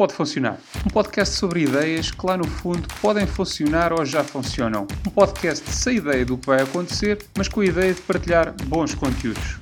Pode Funcionar. Um podcast sobre ideias que lá no fundo podem funcionar ou já funcionam. Um podcast sem ideia do que vai acontecer, mas com a ideia de partilhar bons conteúdos.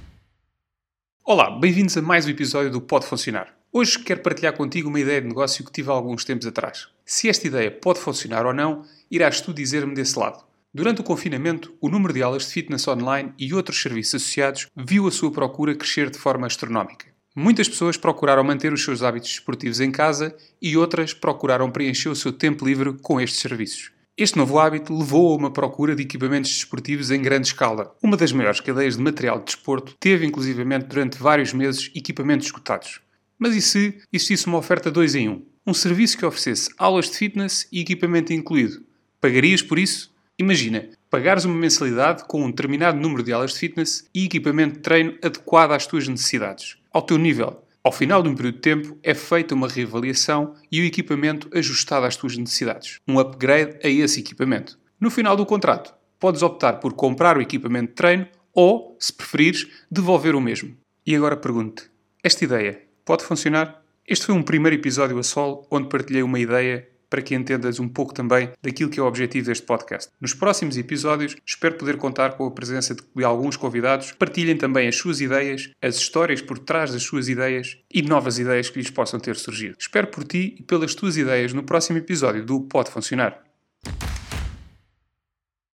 Olá, bem-vindos a mais um episódio do Pode Funcionar. Hoje quero partilhar contigo uma ideia de negócio que tive há alguns tempos atrás. Se esta ideia pode funcionar ou não, irás tu dizer-me desse lado. Durante o confinamento, o número de aulas de fitness online e outros serviços associados viu a sua procura crescer de forma astronómica. Muitas pessoas procuraram manter os seus hábitos esportivos em casa e outras procuraram preencher o seu tempo livre com estes serviços. Este novo hábito levou a uma procura de equipamentos desportivos em grande escala. Uma das maiores cadeias de material de desporto teve, inclusivamente, durante vários meses, equipamentos esgotados. Mas e se existisse uma oferta 2 em 1? Um? um serviço que oferecesse aulas de fitness e equipamento incluído. Pagarias por isso? Imagina, pagares uma mensalidade com um determinado número de aulas de fitness e equipamento de treino adequado às tuas necessidades ao teu nível. Ao final de um período de tempo, é feita uma reavaliação e o equipamento ajustado às tuas necessidades. Um upgrade a esse equipamento. No final do contrato, podes optar por comprar o equipamento de treino ou, se preferires, devolver o mesmo. E agora pergunto-te: esta ideia pode funcionar? Este foi um primeiro episódio a solo onde partilhei uma ideia para que entendas um pouco também daquilo que é o objetivo deste podcast. Nos próximos episódios, espero poder contar com a presença de alguns convidados, partilhem também as suas ideias, as histórias por trás das suas ideias e novas ideias que lhes possam ter surgido. Espero por ti e pelas tuas ideias no próximo episódio do Pode Funcionar.